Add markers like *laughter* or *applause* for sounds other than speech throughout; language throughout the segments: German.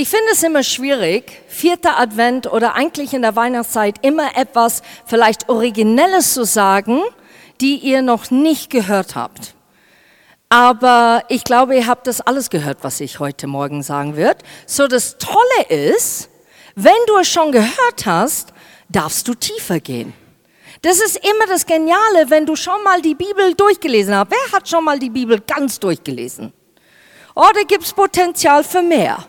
Ich finde es immer schwierig, vierter Advent oder eigentlich in der Weihnachtszeit immer etwas vielleicht Originelles zu sagen, die ihr noch nicht gehört habt. Aber ich glaube, ihr habt das alles gehört, was ich heute Morgen sagen wird. So das Tolle ist, wenn du es schon gehört hast, darfst du tiefer gehen. Das ist immer das Geniale, wenn du schon mal die Bibel durchgelesen hast. Wer hat schon mal die Bibel ganz durchgelesen? Oh, da gibt's Potenzial für mehr.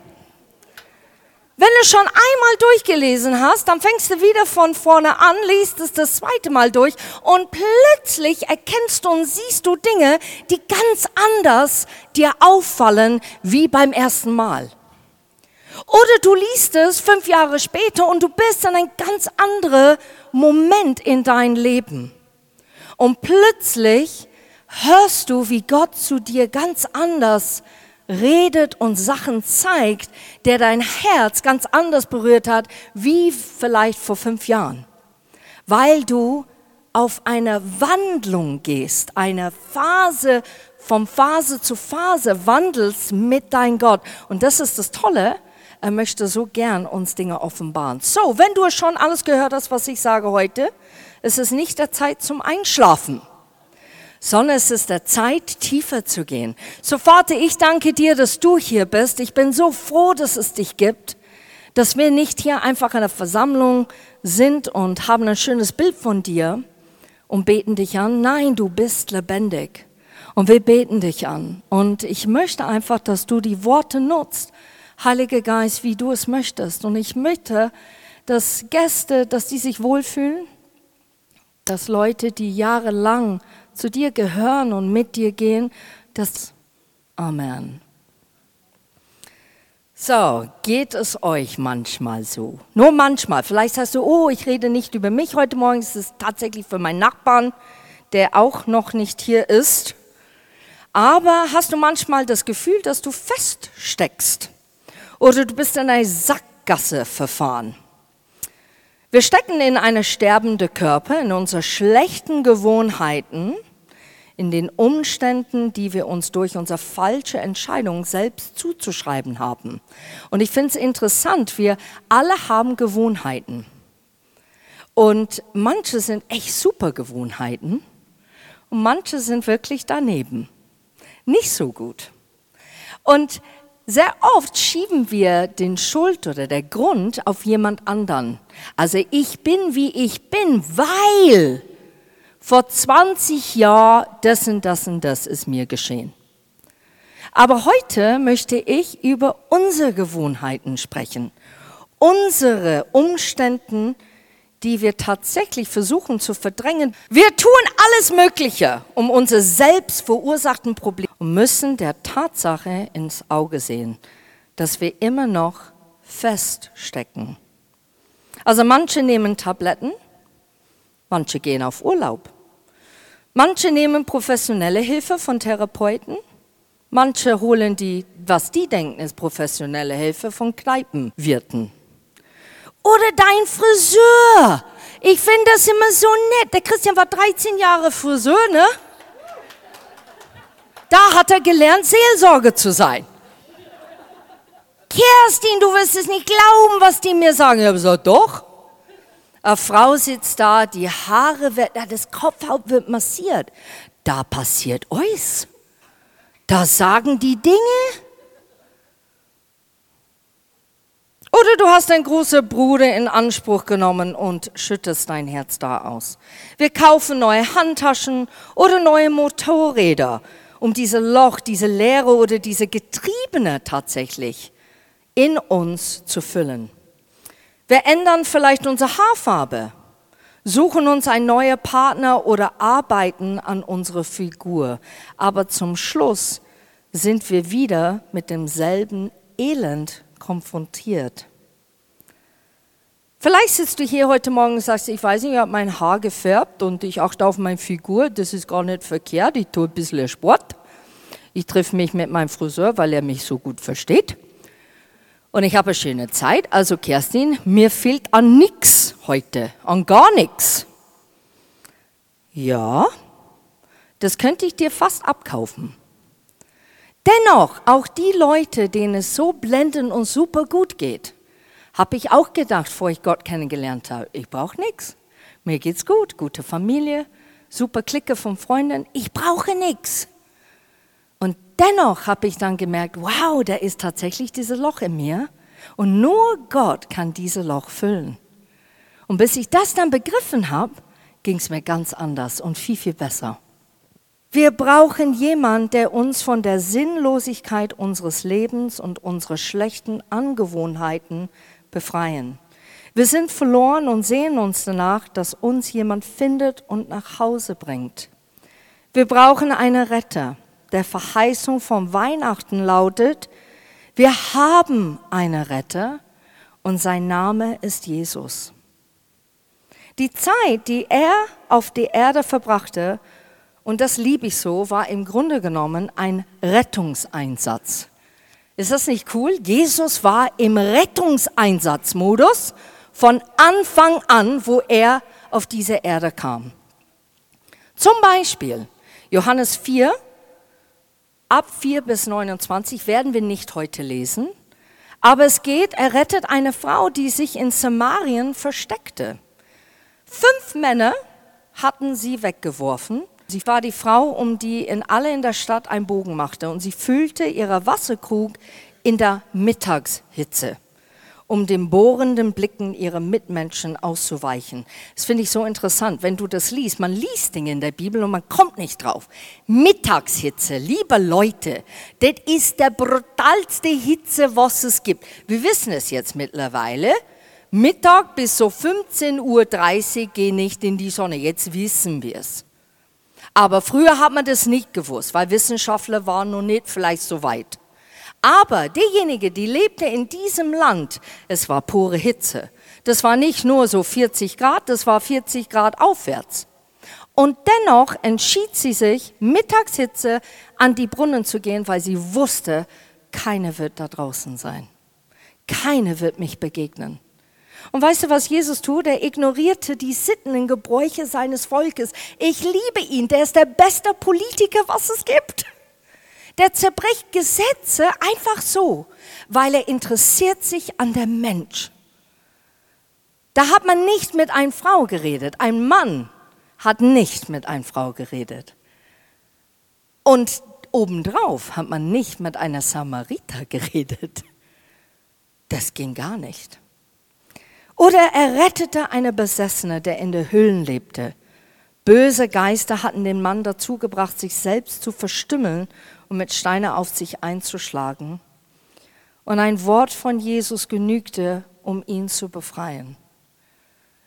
Wenn du schon einmal durchgelesen hast, dann fängst du wieder von vorne an, liest es das zweite Mal durch und plötzlich erkennst du und siehst du Dinge, die ganz anders dir auffallen wie beim ersten Mal. Oder du liest es fünf Jahre später und du bist in ein ganz anderer Moment in dein Leben. Und plötzlich hörst du, wie Gott zu dir ganz anders redet und Sachen zeigt, der dein Herz ganz anders berührt hat, wie vielleicht vor fünf Jahren. Weil du auf eine Wandlung gehst, eine Phase, vom Phase zu Phase wandelst mit dein Gott. Und das ist das Tolle. Er möchte so gern uns Dinge offenbaren. So, wenn du schon alles gehört hast, was ich sage heute, ist es nicht der Zeit zum Einschlafen sondern es ist der Zeit, tiefer zu gehen. So Vater, ich danke dir, dass du hier bist. Ich bin so froh, dass es dich gibt, dass wir nicht hier einfach in der Versammlung sind und haben ein schönes Bild von dir und beten dich an. Nein, du bist lebendig. Und wir beten dich an. Und ich möchte einfach, dass du die Worte nutzt, Heiliger Geist, wie du es möchtest. Und ich möchte, dass Gäste, dass die sich wohlfühlen, dass Leute, die jahrelang zu dir gehören und mit dir gehen, das Amen. So, geht es euch manchmal so? Nur manchmal. Vielleicht sagst du, oh, ich rede nicht über mich heute Morgen, es ist tatsächlich für meinen Nachbarn, der auch noch nicht hier ist. Aber hast du manchmal das Gefühl, dass du feststeckst? Oder du bist in eine Sackgasse verfahren? Wir stecken in eine sterbende Körper, in unsere schlechten Gewohnheiten, in den Umständen, die wir uns durch unsere falsche Entscheidung selbst zuzuschreiben haben. Und ich finde es interessant, wir alle haben Gewohnheiten. Und manche sind echt super Gewohnheiten und manche sind wirklich daneben. Nicht so gut. Und sehr oft schieben wir den Schuld oder der Grund auf jemand anderen. Also ich bin, wie ich bin, weil vor 20 Jahren das und das und das ist mir geschehen. Aber heute möchte ich über unsere Gewohnheiten sprechen, unsere Umständen, die wir tatsächlich versuchen zu verdrängen. Wir tun alles Mögliche, um unsere selbst verursachten Probleme und müssen der Tatsache ins Auge sehen, dass wir immer noch feststecken. Also manche nehmen Tabletten, manche gehen auf Urlaub, manche nehmen professionelle Hilfe von Therapeuten, manche holen die, was die denken, ist professionelle Hilfe von Kneipenwirten. Oder dein Friseur. Ich finde das immer so nett. Der Christian war 13 Jahre Friseur, ne? Da hat er gelernt, Seelsorge zu sein. Kerstin, du wirst es nicht glauben, was die mir sagen. Ich habe gesagt, doch. Eine Frau sitzt da, die Haare werden, das Kopfhaut wird massiert. Da passiert euch. Da sagen die Dinge. Oder du hast deinen großen Bruder in Anspruch genommen und schüttest dein Herz da aus. Wir kaufen neue Handtaschen oder neue Motorräder, um diese Loch, diese Leere oder diese Getriebene tatsächlich in uns zu füllen. Wir ändern vielleicht unsere Haarfarbe, suchen uns einen neuen Partner oder arbeiten an unserer Figur. Aber zum Schluss sind wir wieder mit demselben Elend konfrontiert. Vielleicht sitzt du hier heute Morgen und sagst, ich weiß nicht, ich habe mein Haar gefärbt und ich achte auf meine Figur, das ist gar nicht verkehrt, ich tue ein bisschen Sport. Ich treffe mich mit meinem Friseur, weil er mich so gut versteht. Und ich habe eine schöne Zeit. Also Kerstin, mir fehlt an nichts heute, an gar nichts. Ja, das könnte ich dir fast abkaufen. Dennoch, auch die Leute, denen es so blendend und super gut geht, habe ich auch gedacht, bevor ich Gott kennengelernt habe, ich brauche nichts. Mir geht's gut, gute Familie, super Clique von Freunden, ich brauche nichts. Und dennoch habe ich dann gemerkt, wow, da ist tatsächlich dieses Loch in mir und nur Gott kann dieses Loch füllen. Und bis ich das dann begriffen habe, ging es mir ganz anders und viel, viel besser. Wir brauchen jemanden, der uns von der Sinnlosigkeit unseres Lebens und unsere schlechten Angewohnheiten befreien. Wir sind verloren und sehen uns danach, dass uns jemand findet und nach Hause bringt. Wir brauchen einen Retter. Der Verheißung von Weihnachten lautet, wir haben einen Retter und sein Name ist Jesus. Die Zeit, die er auf der Erde verbrachte, und das liebe ich so, war im Grunde genommen ein Rettungseinsatz. Ist das nicht cool? Jesus war im Rettungseinsatzmodus von Anfang an, wo er auf diese Erde kam. Zum Beispiel Johannes 4, ab 4 bis 29 werden wir nicht heute lesen, aber es geht, er rettet eine Frau, die sich in Samarien versteckte. Fünf Männer hatten sie weggeworfen Sie war die Frau, um die in alle in der Stadt ein Bogen machte und sie füllte ihre Wasserkrug in der Mittagshitze, um den bohrenden Blicken ihrer Mitmenschen auszuweichen. Das finde ich so interessant, wenn du das liest. Man liest Dinge in der Bibel und man kommt nicht drauf. Mittagshitze, liebe Leute, das ist der brutalste Hitze, was es gibt. Wir wissen es jetzt mittlerweile. Mittag bis so 15.30 Uhr geh nicht in die Sonne. Jetzt wissen wir es. Aber früher hat man das nicht gewusst, weil Wissenschaftler waren noch nicht vielleicht so weit. Aber derjenige, die lebte in diesem Land, es war pure Hitze. Das war nicht nur so 40 Grad, das war 40 Grad aufwärts. Und dennoch entschied sie sich, Mittagshitze an die Brunnen zu gehen, weil sie wusste, keine wird da draußen sein. Keine wird mich begegnen. Und weißt du, was Jesus tut? Er ignorierte die Sitten und Gebräuche seines Volkes. Ich liebe ihn, der ist der beste Politiker, was es gibt. Der zerbricht Gesetze einfach so, weil er interessiert sich an der Mensch. Da hat man nicht mit einer Frau geredet. Ein Mann hat nicht mit einer Frau geredet. Und obendrauf hat man nicht mit einer Samariter *laughs* geredet. Das ging gar nicht. Oder er rettete eine Besessene, der in der Höhlen lebte. Böse Geister hatten den Mann dazu gebracht, sich selbst zu verstümmeln und mit Steine auf sich einzuschlagen. Und ein Wort von Jesus genügte, um ihn zu befreien.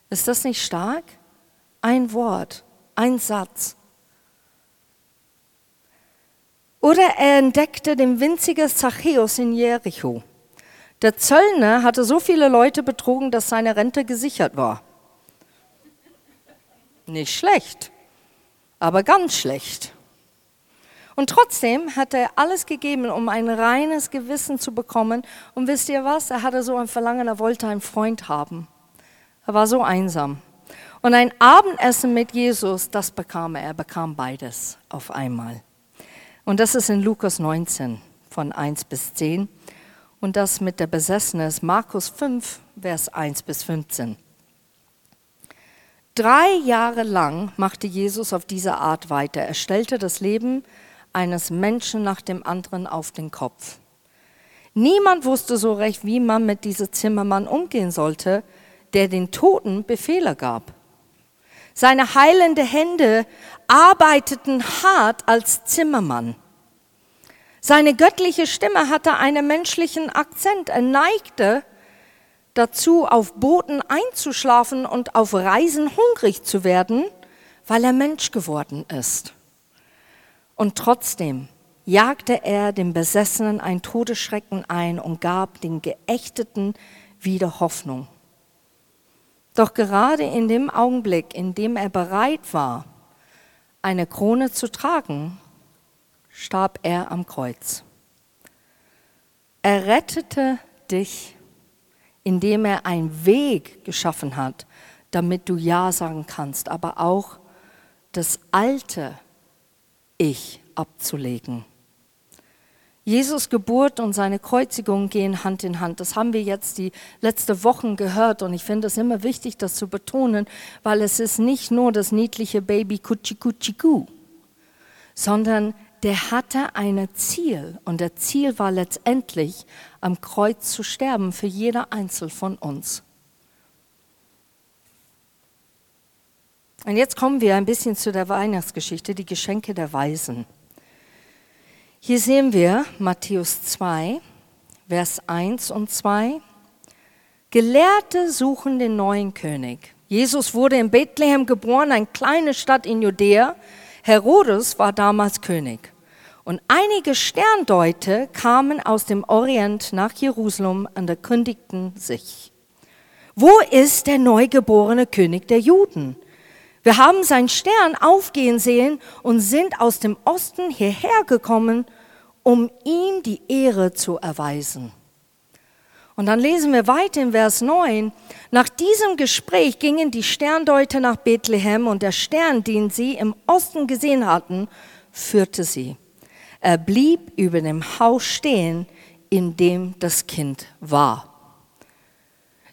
Ist das nicht stark? Ein Wort, ein Satz. Oder er entdeckte den winzigen Zachäus in Jericho. Der Zöllner hatte so viele Leute betrogen, dass seine Rente gesichert war. Nicht schlecht, aber ganz schlecht. Und trotzdem hat er alles gegeben, um ein reines Gewissen zu bekommen. Und wisst ihr was? Er hatte so ein Verlangen, er wollte einen Freund haben. Er war so einsam. Und ein Abendessen mit Jesus, das bekam er. Er bekam beides auf einmal. Und das ist in Lukas 19 von 1 bis 10 und das mit der Besessene Markus 5, Vers 1 bis 15. Drei Jahre lang machte Jesus auf diese Art weiter. Er stellte das Leben eines Menschen nach dem anderen auf den Kopf. Niemand wusste so recht, wie man mit diesem Zimmermann umgehen sollte, der den Toten Befehle gab. Seine heilenden Hände arbeiteten hart als Zimmermann. Seine göttliche Stimme hatte einen menschlichen Akzent. Er neigte dazu, auf Booten einzuschlafen und auf Reisen hungrig zu werden, weil er Mensch geworden ist. Und trotzdem jagte er dem Besessenen ein Todesschrecken ein und gab den Geächteten wieder Hoffnung. Doch gerade in dem Augenblick, in dem er bereit war, eine Krone zu tragen, starb er am Kreuz. Er rettete dich, indem er einen Weg geschaffen hat, damit du Ja sagen kannst, aber auch das alte Ich abzulegen. Jesus Geburt und seine Kreuzigung gehen Hand in Hand. Das haben wir jetzt die letzten Wochen gehört und ich finde es immer wichtig, das zu betonen, weil es ist nicht nur das niedliche Baby Kutschi Kutschiku, sondern der hatte ein Ziel und der Ziel war letztendlich am Kreuz zu sterben für jeder Einzel von uns. Und jetzt kommen wir ein bisschen zu der Weihnachtsgeschichte, die Geschenke der Weisen. Hier sehen wir Matthäus 2, Vers 1 und 2. Gelehrte suchen den neuen König. Jesus wurde in Bethlehem geboren, eine kleine Stadt in Judäa. Herodes war damals König. Und einige Sterndeute kamen aus dem Orient nach Jerusalem und erkundigten sich. Wo ist der neugeborene König der Juden? Wir haben seinen Stern aufgehen sehen und sind aus dem Osten hierher gekommen, um ihm die Ehre zu erweisen. Und dann lesen wir weiter in Vers 9. Nach diesem Gespräch gingen die Sterndeuter nach Bethlehem und der Stern, den sie im Osten gesehen hatten, führte sie. Er blieb über dem Haus stehen, in dem das Kind war.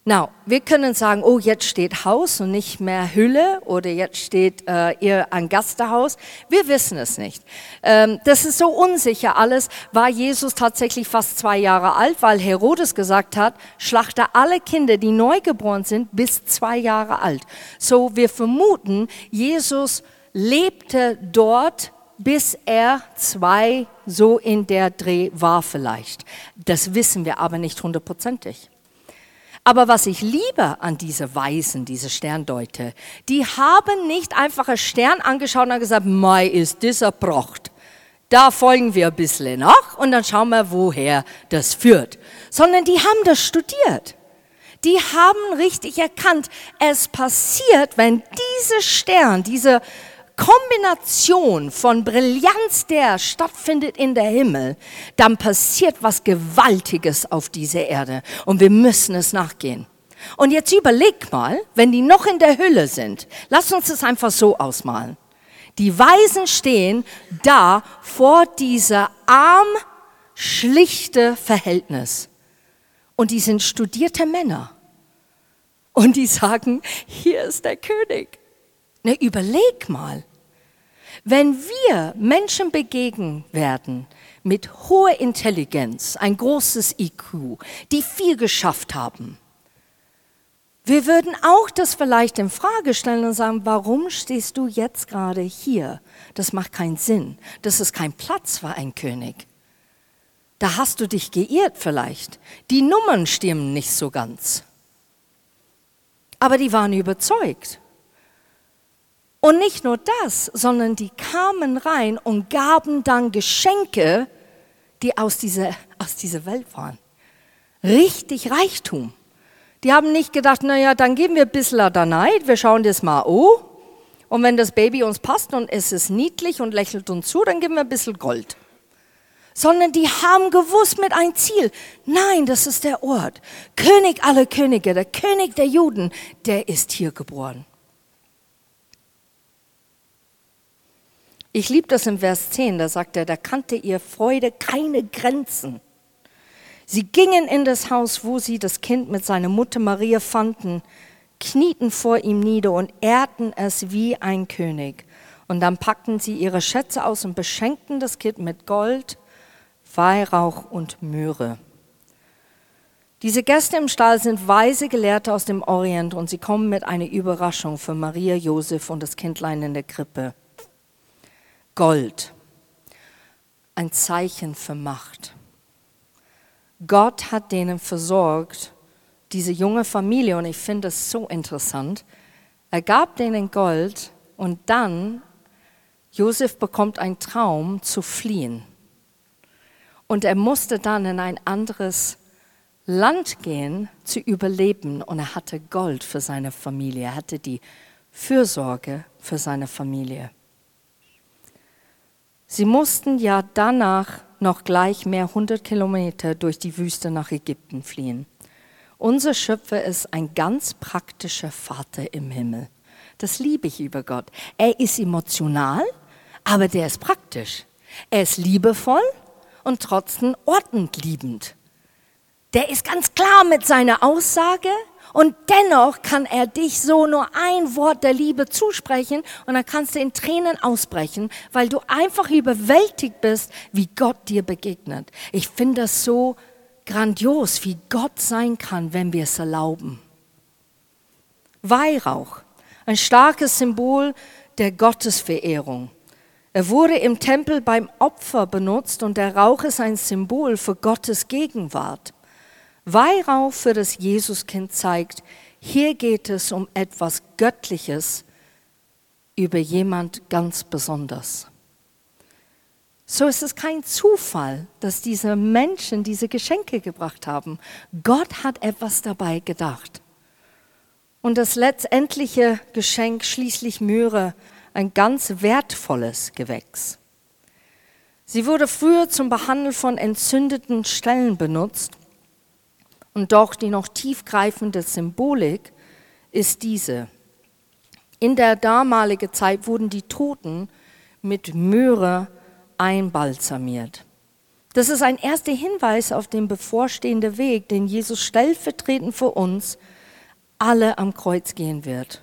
Now, wir können sagen, oh, jetzt steht Haus und nicht mehr Hülle oder jetzt steht äh, ihr ein Gasthaus. Wir wissen es nicht. Ähm, das ist so unsicher alles. War Jesus tatsächlich fast zwei Jahre alt, weil Herodes gesagt hat, schlachte alle Kinder, die neugeboren sind, bis zwei Jahre alt. So, wir vermuten, Jesus lebte dort, bis er zwei, so in der Dreh war vielleicht. Das wissen wir aber nicht hundertprozentig. Aber was ich liebe an diese Weisen, diese Sterndeute, die haben nicht einfach einen Stern angeschaut und gesagt, Mai ist dieser Procht. Da folgen wir ein bisschen nach und dann schauen wir, woher das führt. Sondern die haben das studiert. Die haben richtig erkannt, es passiert, wenn dieser Stern, diese Kombination von Brillanz, der stattfindet in der Himmel, dann passiert was Gewaltiges auf dieser Erde und wir müssen es nachgehen. Und jetzt überleg mal, wenn die noch in der Hülle sind, lass uns das einfach so ausmalen. Die Weisen stehen da vor dieser arm, schlichte Verhältnis. Und die sind studierte Männer. Und die sagen, hier ist der König. Ne, überleg mal. Wenn wir Menschen begegnen werden mit hoher Intelligenz, ein großes IQ, die viel geschafft haben, wir würden auch das vielleicht in Frage stellen und sagen, warum stehst du jetzt gerade hier? Das macht keinen Sinn. Das ist kein Platz für einen König. Da hast du dich geirrt vielleicht. Die Nummern stimmen nicht so ganz. Aber die waren überzeugt. Und nicht nur das, sondern die kamen rein und gaben dann Geschenke, die aus dieser, aus dieser Welt waren. Richtig Reichtum. Die haben nicht gedacht, naja, dann geben wir ein bisschen da Neid, wir schauen das mal an. Und wenn das Baby uns passt und es ist niedlich und lächelt uns zu, dann geben wir ein bisschen Gold. Sondern die haben gewusst mit ein Ziel. Nein, das ist der Ort. König aller Könige, der König der Juden, der ist hier geboren. Ich liebe das im Vers 10, da sagt er, da kannte ihr Freude keine Grenzen. Sie gingen in das Haus, wo sie das Kind mit seiner Mutter Maria fanden, knieten vor ihm nieder und ehrten es wie ein König. Und dann packten sie ihre Schätze aus und beschenkten das Kind mit Gold, Weihrauch und Myrrhe. Diese Gäste im Stall sind weise Gelehrte aus dem Orient und sie kommen mit einer Überraschung für Maria, Josef und das Kindlein in der Krippe. Gold, ein Zeichen für Macht. Gott hat denen versorgt, diese junge Familie, und ich finde es so interessant, er gab denen Gold und dann, Josef bekommt einen Traum zu fliehen. Und er musste dann in ein anderes Land gehen, zu überleben. Und er hatte Gold für seine Familie, er hatte die Fürsorge für seine Familie. Sie mussten ja danach noch gleich mehr hundert Kilometer durch die Wüste nach Ägypten fliehen. Unser Schöpfer ist ein ganz praktischer Vater im Himmel. Das liebe ich über Gott. Er ist emotional, aber der ist praktisch. Er ist liebevoll und trotzdem ordnungsliebend. Der ist ganz klar mit seiner Aussage und dennoch kann er dich so nur ein Wort der Liebe zusprechen und dann kannst du in Tränen ausbrechen, weil du einfach überwältigt bist, wie Gott dir begegnet. Ich finde das so grandios, wie Gott sein kann, wenn wir es erlauben. Weihrauch, ein starkes Symbol der Gottesverehrung. Er wurde im Tempel beim Opfer benutzt und der Rauch ist ein Symbol für Gottes Gegenwart. Weihrauch für das Jesuskind zeigt, hier geht es um etwas Göttliches über jemand ganz besonders. So ist es kein Zufall, dass diese Menschen diese Geschenke gebracht haben. Gott hat etwas dabei gedacht. Und das letztendliche Geschenk, schließlich Möhre, ein ganz wertvolles Gewächs. Sie wurde früher zum Behandeln von entzündeten Stellen benutzt und doch die noch tiefgreifende Symbolik ist diese. In der damaligen Zeit wurden die Toten mit Möhre einbalsamiert. Das ist ein erster Hinweis auf den bevorstehenden Weg, den Jesus stellvertretend für uns alle am Kreuz gehen wird.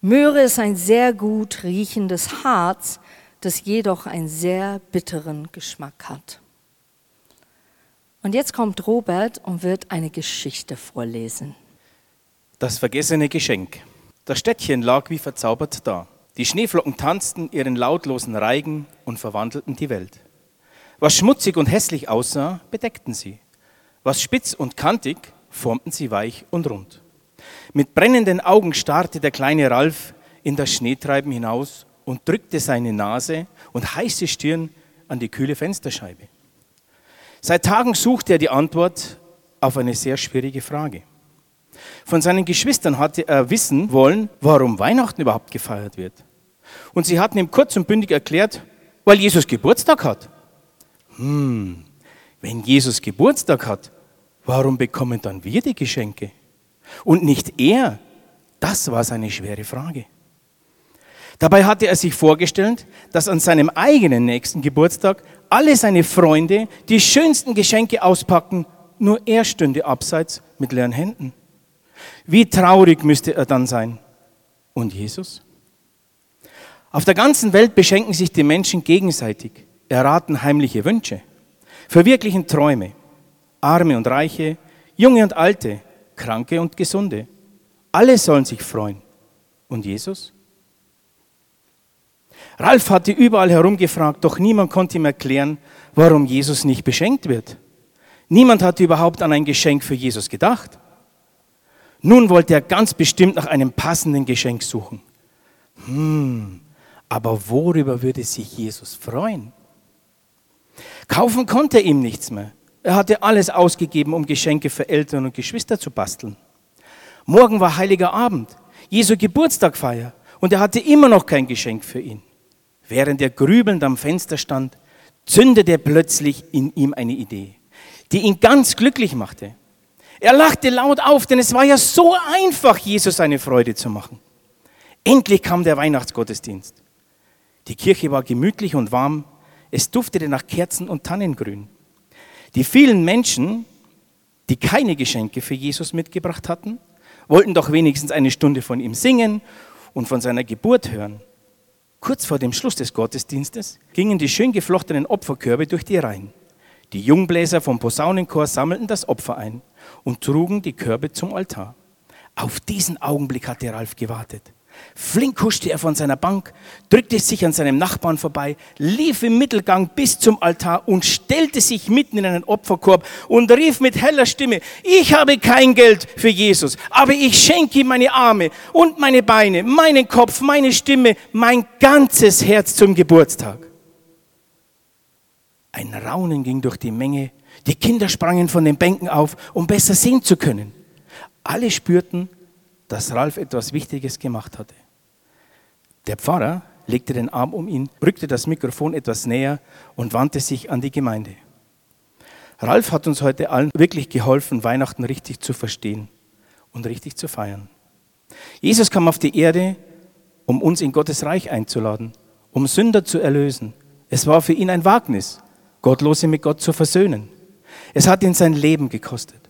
Möhre ist ein sehr gut riechendes Harz, das jedoch einen sehr bitteren Geschmack hat. Und jetzt kommt Robert und wird eine Geschichte vorlesen. Das vergessene Geschenk. Das Städtchen lag wie verzaubert da. Die Schneeflocken tanzten ihren lautlosen Reigen und verwandelten die Welt. Was schmutzig und hässlich aussah, bedeckten sie. Was spitz und kantig, formten sie weich und rund. Mit brennenden Augen starrte der kleine Ralf in das Schneetreiben hinaus und drückte seine Nase und heiße Stirn an die kühle Fensterscheibe. Seit Tagen suchte er die Antwort auf eine sehr schwierige Frage. Von seinen Geschwistern hatte er wissen wollen, warum Weihnachten überhaupt gefeiert wird. Und sie hatten ihm kurz und bündig erklärt, weil Jesus Geburtstag hat. Hm, wenn Jesus Geburtstag hat, warum bekommen dann wir die Geschenke? Und nicht er? Das war seine schwere Frage. Dabei hatte er sich vorgestellt, dass an seinem eigenen nächsten Geburtstag alle seine Freunde die schönsten Geschenke auspacken, nur er stünde abseits mit leeren Händen. Wie traurig müsste er dann sein. Und Jesus? Auf der ganzen Welt beschenken sich die Menschen gegenseitig, erraten heimliche Wünsche, verwirklichen Träume, Arme und Reiche, Junge und Alte, Kranke und Gesunde. Alle sollen sich freuen. Und Jesus? Ralf hatte überall herumgefragt, doch niemand konnte ihm erklären, warum Jesus nicht beschenkt wird. Niemand hatte überhaupt an ein Geschenk für Jesus gedacht. Nun wollte er ganz bestimmt nach einem passenden Geschenk suchen. Hm, aber worüber würde sich Jesus freuen? Kaufen konnte er ihm nichts mehr. Er hatte alles ausgegeben, um Geschenke für Eltern und Geschwister zu basteln. Morgen war heiliger Abend, Jesu Geburtstagfeier, und er hatte immer noch kein Geschenk für ihn. Während er grübelnd am Fenster stand, zündete plötzlich in ihm eine Idee, die ihn ganz glücklich machte. Er lachte laut auf, denn es war ja so einfach, Jesus eine Freude zu machen. Endlich kam der Weihnachtsgottesdienst. Die Kirche war gemütlich und warm. Es duftete nach Kerzen und Tannengrün. Die vielen Menschen, die keine Geschenke für Jesus mitgebracht hatten, wollten doch wenigstens eine Stunde von ihm singen und von seiner Geburt hören. Kurz vor dem Schluss des Gottesdienstes gingen die schön geflochtenen Opferkörbe durch die Reihen. Die Jungbläser vom Posaunenchor sammelten das Opfer ein und trugen die Körbe zum Altar. Auf diesen Augenblick hatte Ralf gewartet. Flink huschte er von seiner Bank, drückte sich an seinem Nachbarn vorbei, lief im Mittelgang bis zum Altar und stellte sich mitten in einen Opferkorb und rief mit heller Stimme, ich habe kein Geld für Jesus, aber ich schenke ihm meine Arme und meine Beine, meinen Kopf, meine Stimme, mein ganzes Herz zum Geburtstag. Ein Raunen ging durch die Menge, die Kinder sprangen von den Bänken auf, um besser sehen zu können. Alle spürten, dass Ralf etwas Wichtiges gemacht hatte. Der Pfarrer legte den Arm um ihn, rückte das Mikrofon etwas näher und wandte sich an die Gemeinde. Ralf hat uns heute allen wirklich geholfen, Weihnachten richtig zu verstehen und richtig zu feiern. Jesus kam auf die Erde, um uns in Gottes Reich einzuladen, um Sünder zu erlösen. Es war für ihn ein Wagnis, Gottlose mit Gott zu versöhnen. Es hat ihn sein Leben gekostet.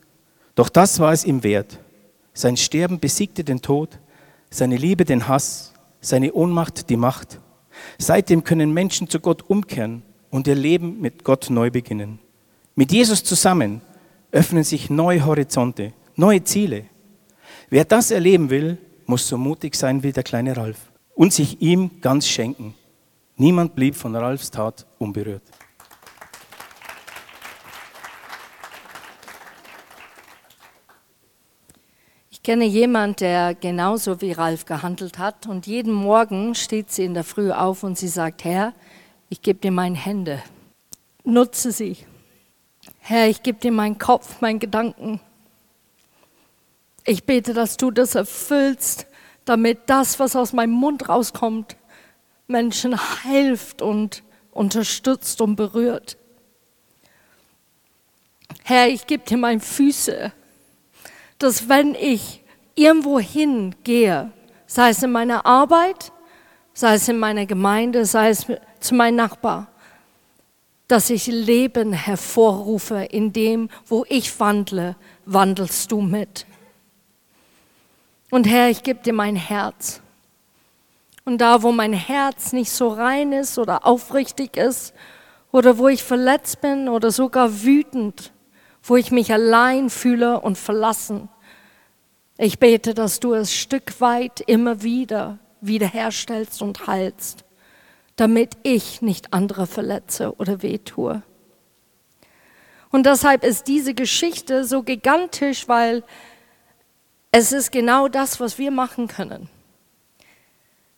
Doch das war es ihm wert. Sein Sterben besiegte den Tod, seine Liebe den Hass, seine Ohnmacht die Macht. Seitdem können Menschen zu Gott umkehren und ihr Leben mit Gott neu beginnen. Mit Jesus zusammen öffnen sich neue Horizonte, neue Ziele. Wer das erleben will, muss so mutig sein wie der kleine Ralf und sich ihm ganz schenken. Niemand blieb von Ralfs Tat unberührt. Ich kenne jemanden, der genauso wie Ralf gehandelt hat und jeden Morgen steht sie in der Früh auf und sie sagt, Herr, ich gebe dir meine Hände, nutze sie. Herr, ich gebe dir meinen Kopf, meinen Gedanken. Ich bete, dass du das erfüllst, damit das, was aus meinem Mund rauskommt, Menschen hilft und unterstützt und berührt. Herr, ich gebe dir meine Füße, dass wenn ich irgendwo hingehe, sei es in meiner Arbeit, sei es in meiner Gemeinde, sei es zu meinem Nachbar, dass ich Leben hervorrufe in dem, wo ich wandle, wandelst du mit. Und Herr, ich gebe dir mein Herz. Und da, wo mein Herz nicht so rein ist oder aufrichtig ist, oder wo ich verletzt bin oder sogar wütend, wo ich mich allein fühle und verlassen, ich bete, dass du es Stück weit immer wieder wiederherstellst und heilst, damit ich nicht andere verletze oder wehtue. Und deshalb ist diese Geschichte so gigantisch, weil es ist genau das, was wir machen können.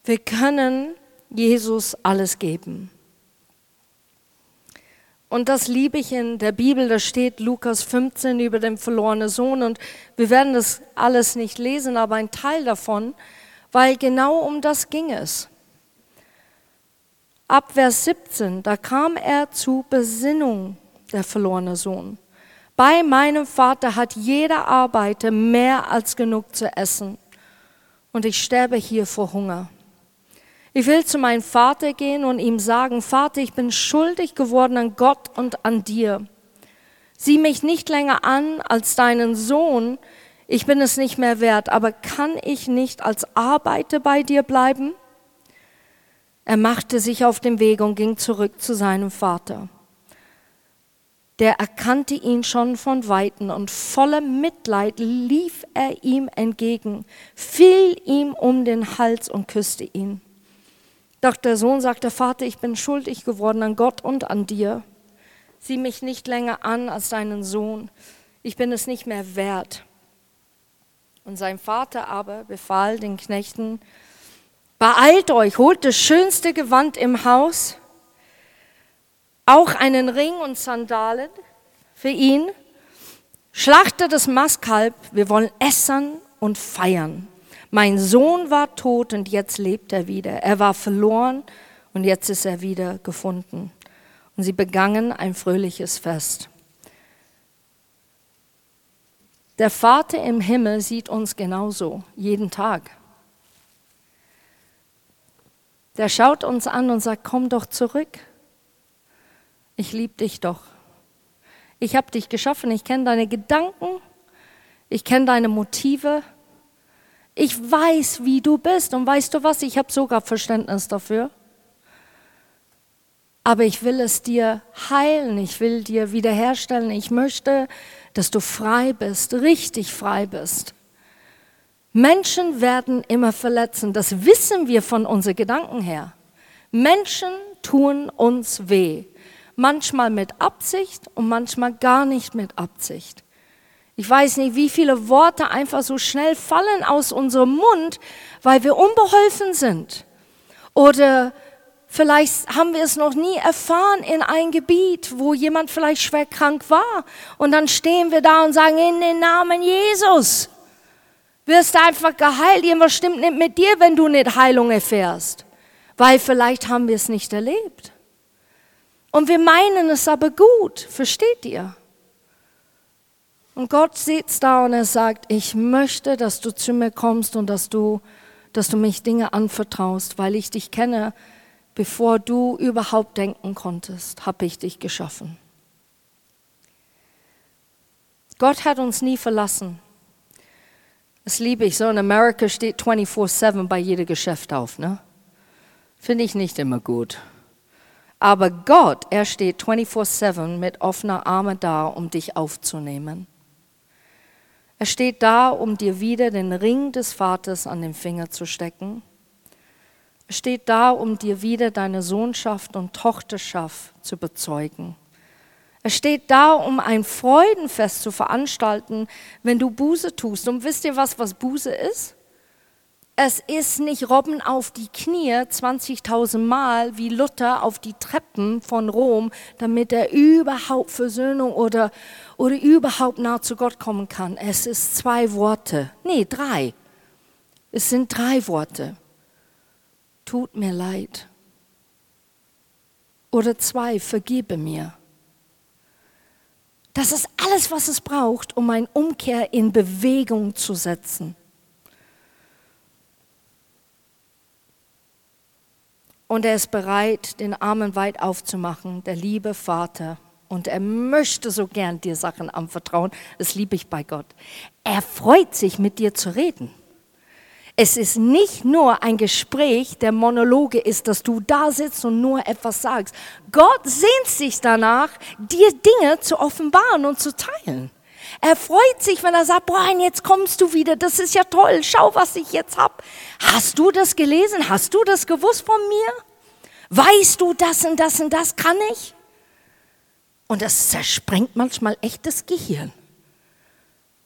Wir können Jesus alles geben. Und das liebe ich in der Bibel, da steht Lukas 15 über den verlorenen Sohn und wir werden das alles nicht lesen, aber ein Teil davon, weil genau um das ging es. Ab Vers 17, da kam er zu Besinnung, der verlorene Sohn. Bei meinem Vater hat jeder Arbeiter mehr als genug zu essen und ich sterbe hier vor Hunger. Ich will zu meinem Vater gehen und ihm sagen, Vater, ich bin schuldig geworden an Gott und an dir. Sieh mich nicht länger an als deinen Sohn, ich bin es nicht mehr wert, aber kann ich nicht als Arbeiter bei dir bleiben? Er machte sich auf den Weg und ging zurück zu seinem Vater. Der erkannte ihn schon von weitem und voller Mitleid lief er ihm entgegen, fiel ihm um den Hals und küsste ihn. Doch der Sohn sagte, Vater, ich bin schuldig geworden an Gott und an dir. Sieh mich nicht länger an als deinen Sohn. Ich bin es nicht mehr wert. Und sein Vater aber befahl den Knechten, beeilt euch, holt das schönste Gewand im Haus, auch einen Ring und Sandalen für ihn, schlachtet das Mastkalb, wir wollen essen und feiern. Mein Sohn war tot und jetzt lebt er wieder. Er war verloren und jetzt ist er wieder gefunden. Und sie begangen ein fröhliches Fest. Der Vater im Himmel sieht uns genauso, jeden Tag. Der schaut uns an und sagt, komm doch zurück. Ich liebe dich doch. Ich habe dich geschaffen, ich kenne deine Gedanken, ich kenne deine Motive. Ich weiß, wie du bist und weißt du was, ich habe sogar Verständnis dafür. Aber ich will es dir heilen, ich will dir wiederherstellen. Ich möchte, dass du frei bist, richtig frei bist. Menschen werden immer verletzen, das wissen wir von unseren Gedanken her. Menschen tun uns weh, manchmal mit Absicht und manchmal gar nicht mit Absicht. Ich weiß nicht, wie viele Worte einfach so schnell fallen aus unserem Mund, weil wir unbeholfen sind. Oder vielleicht haben wir es noch nie erfahren in ein Gebiet, wo jemand vielleicht schwer krank war. Und dann stehen wir da und sagen, in den Namen Jesus wirst du einfach geheilt. Irgendwas stimmt nicht mit dir, wenn du nicht Heilung erfährst. Weil vielleicht haben wir es nicht erlebt. Und wir meinen es aber gut, versteht ihr? Und Gott sitzt da und er sagt, ich möchte, dass du zu mir kommst und dass du, dass du mich Dinge anvertraust, weil ich dich kenne, Bevor du überhaupt denken konntest, habe ich dich geschaffen. Gott hat uns nie verlassen. Das liebe ich so. In Amerika steht 24-7 bei jedem Geschäft auf. Ne? Finde ich nicht immer gut. Aber Gott, er steht 24-7 mit offener Arme da, um dich aufzunehmen. Er steht da, um dir wieder den Ring des Vaters an den Finger zu stecken. Er steht da, um dir wieder deine Sohnschaft und Tochterschaft zu bezeugen. Er steht da, um ein Freudenfest zu veranstalten, wenn du Buße tust. Und wisst ihr was, was Buße ist? Es ist nicht Robben auf die Knie 20.000 Mal wie Luther auf die Treppen von Rom, damit er überhaupt Versöhnung oder, oder überhaupt nah zu Gott kommen kann. Es ist zwei Worte. Nee, drei. Es sind drei Worte. Tut mir leid. Oder zwei, vergebe mir. Das ist alles, was es braucht, um eine Umkehr in Bewegung zu setzen. Und er ist bereit, den Armen weit aufzumachen, der liebe Vater. Und er möchte so gern dir Sachen anvertrauen. Das liebe ich bei Gott. Er freut sich, mit dir zu reden. Es ist nicht nur ein Gespräch, der Monologe ist, dass du da sitzt und nur etwas sagst. Gott sehnt sich danach, dir Dinge zu offenbaren und zu teilen. Er freut sich, wenn er sagt, boah, jetzt kommst du wieder, das ist ja toll, schau, was ich jetzt hab. Hast du das gelesen? Hast du das gewusst von mir? Weißt du, das und das und das kann ich? Und das zersprengt manchmal echt das Gehirn.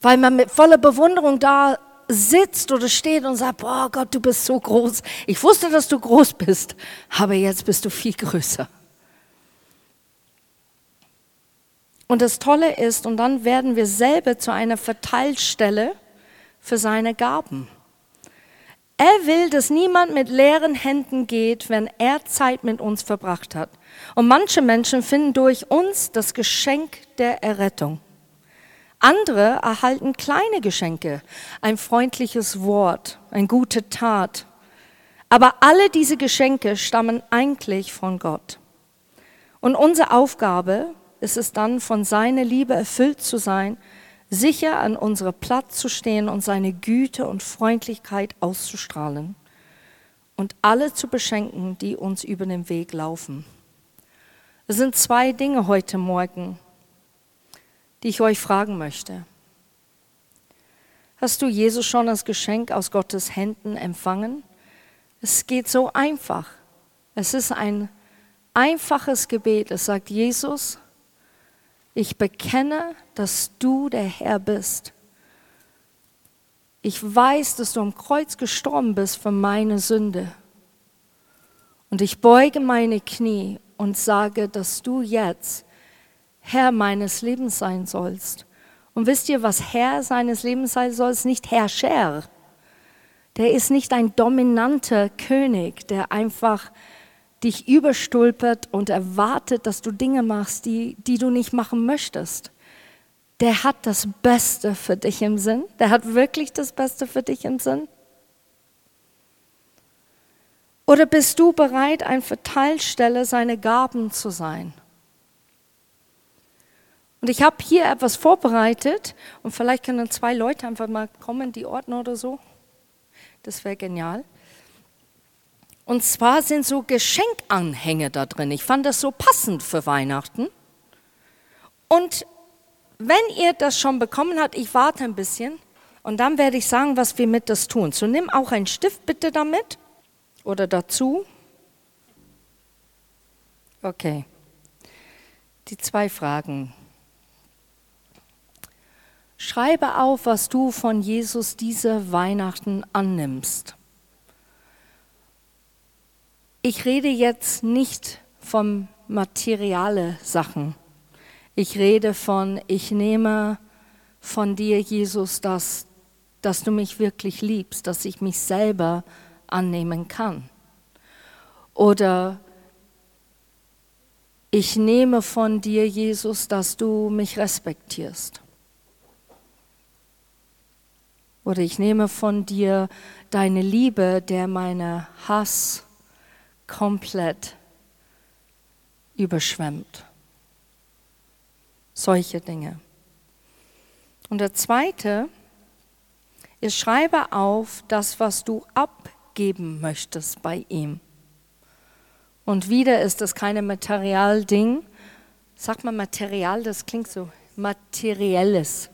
Weil man mit voller Bewunderung da sitzt oder steht und sagt, boah Gott, du bist so groß. Ich wusste, dass du groß bist, aber jetzt bist du viel größer. Und das Tolle ist, und dann werden wir selber zu einer Verteilstelle für seine Gaben. Er will, dass niemand mit leeren Händen geht, wenn er Zeit mit uns verbracht hat. Und manche Menschen finden durch uns das Geschenk der Errettung. Andere erhalten kleine Geschenke, ein freundliches Wort, eine gute Tat. Aber alle diese Geschenke stammen eigentlich von Gott. Und unsere Aufgabe ist es dann, von seiner Liebe erfüllt zu sein, sicher an unserem Platz zu stehen und seine Güte und Freundlichkeit auszustrahlen und alle zu beschenken, die uns über den Weg laufen. Es sind zwei Dinge heute Morgen, die ich euch fragen möchte. Hast du Jesus schon als Geschenk aus Gottes Händen empfangen? Es geht so einfach. Es ist ein einfaches Gebet. Es sagt, Jesus, ich bekenne, dass du der Herr bist. Ich weiß, dass du am Kreuz gestorben bist für meine Sünde. Und ich beuge meine Knie und sage, dass du jetzt Herr meines Lebens sein sollst. Und wisst ihr, was Herr seines Lebens sein soll? Ist nicht Herrscher. Der ist nicht ein dominanter König, der einfach dich überstülpert und erwartet, dass du Dinge machst, die, die du nicht machen möchtest. Der hat das Beste für dich im Sinn. Der hat wirklich das Beste für dich im Sinn. Oder bist du bereit, ein Verteilstelle seiner Gaben zu sein? Und ich habe hier etwas vorbereitet und vielleicht können zwei Leute einfach mal kommen, die ordnen oder so. Das wäre genial. Und zwar sind so Geschenkanhänge da drin. Ich fand das so passend für Weihnachten. Und wenn ihr das schon bekommen habt, ich warte ein bisschen und dann werde ich sagen, was wir mit das tun. So nimm auch einen Stift bitte damit oder dazu. Okay. Die zwei Fragen. Schreibe auf, was du von Jesus diese Weihnachten annimmst. Ich rede jetzt nicht von materiale Sachen. Ich rede von, ich nehme von dir, Jesus, dass, dass du mich wirklich liebst, dass ich mich selber annehmen kann. Oder ich nehme von dir, Jesus, dass du mich respektierst. Oder ich nehme von dir deine Liebe, der meine Hass komplett überschwemmt. Solche Dinge. Und der zweite ist, schreibe auf das, was du abgeben möchtest bei ihm. Und wieder ist das keine Materialding. Sag mal Material, das klingt so materielles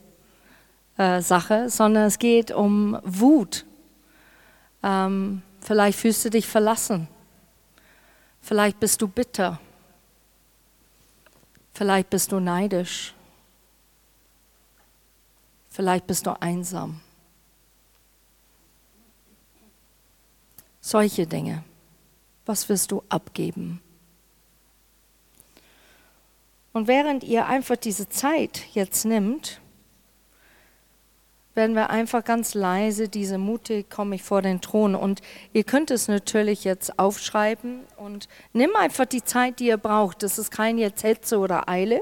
äh, Sache, sondern es geht um Wut. Ähm, vielleicht fühlst du dich verlassen. Vielleicht bist du bitter. Vielleicht bist du neidisch. Vielleicht bist du einsam. Solche Dinge. Was wirst du abgeben? Und während ihr einfach diese Zeit jetzt nimmt, werden wir einfach ganz leise diese mutig komme ich vor den Thron und ihr könnt es natürlich jetzt aufschreiben und nimm einfach die Zeit, die ihr braucht. Das ist kein jetzt Hetze oder Eile.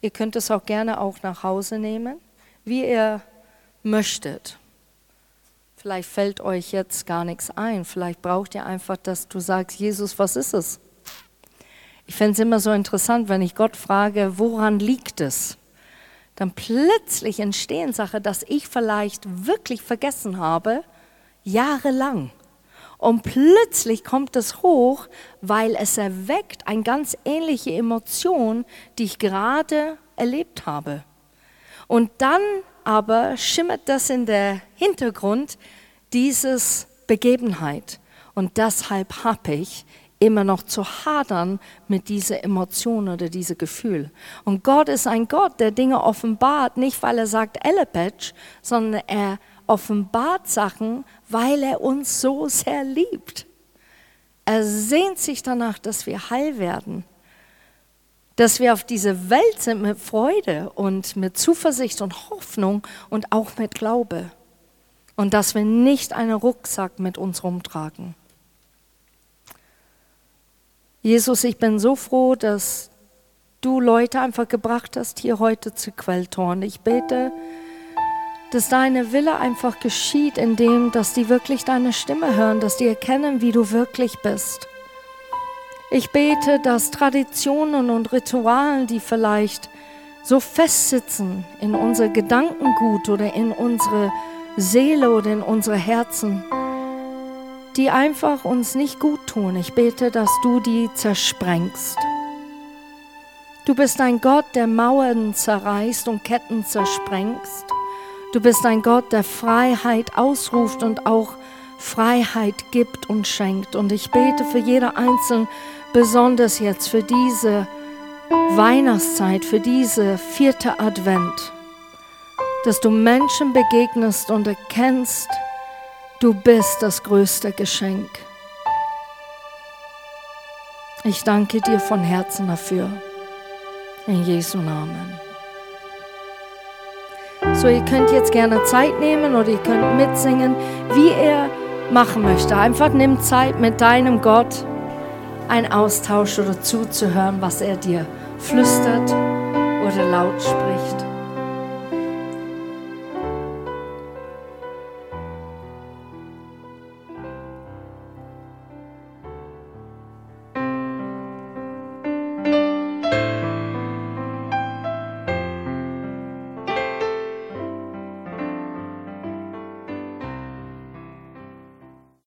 Ihr könnt es auch gerne auch nach Hause nehmen, wie ihr möchtet. Vielleicht fällt euch jetzt gar nichts ein. Vielleicht braucht ihr einfach, dass du sagst, Jesus, was ist es? Ich fände es immer so interessant, wenn ich Gott frage, woran liegt es? Dann plötzlich entstehen Sachen, dass ich vielleicht wirklich vergessen habe, jahrelang. Und plötzlich kommt es hoch, weil es erweckt eine ganz ähnliche Emotion, die ich gerade erlebt habe. Und dann aber schimmert das in der Hintergrund dieses Begebenheit. Und deshalb habe ich immer noch zu hadern mit dieser Emotion oder diesem Gefühl. Und Gott ist ein Gott, der Dinge offenbart, nicht weil er sagt Ellepetsch, sondern er offenbart Sachen, weil er uns so sehr liebt. Er sehnt sich danach, dass wir heil werden, dass wir auf diese Welt sind mit Freude und mit Zuversicht und Hoffnung und auch mit Glaube und dass wir nicht einen Rucksack mit uns rumtragen. Jesus, ich bin so froh, dass du Leute einfach gebracht hast hier heute zu Quelltorn. Ich bete, dass deine Wille einfach geschieht, indem, dass die wirklich deine Stimme hören, dass die erkennen, wie du wirklich bist. Ich bete, dass Traditionen und Ritualen, die vielleicht so festsitzen in unser Gedankengut oder in unsere Seele oder in unsere Herzen, die einfach uns nicht gut tun. Ich bete, dass du die zersprengst. Du bist ein Gott, der Mauern zerreißt und Ketten zersprengst. Du bist ein Gott, der Freiheit ausruft und auch Freiheit gibt und schenkt. Und ich bete für jeder Einzelne, besonders jetzt für diese Weihnachtszeit, für diese vierte Advent, dass du Menschen begegnest und erkennst, Du bist das größte Geschenk. Ich danke dir von Herzen dafür. In Jesu Namen. So, ihr könnt jetzt gerne Zeit nehmen oder ihr könnt mitsingen, wie er machen möchte. Einfach nimm Zeit mit deinem Gott, einen Austausch oder zuzuhören, was er dir flüstert oder laut spricht.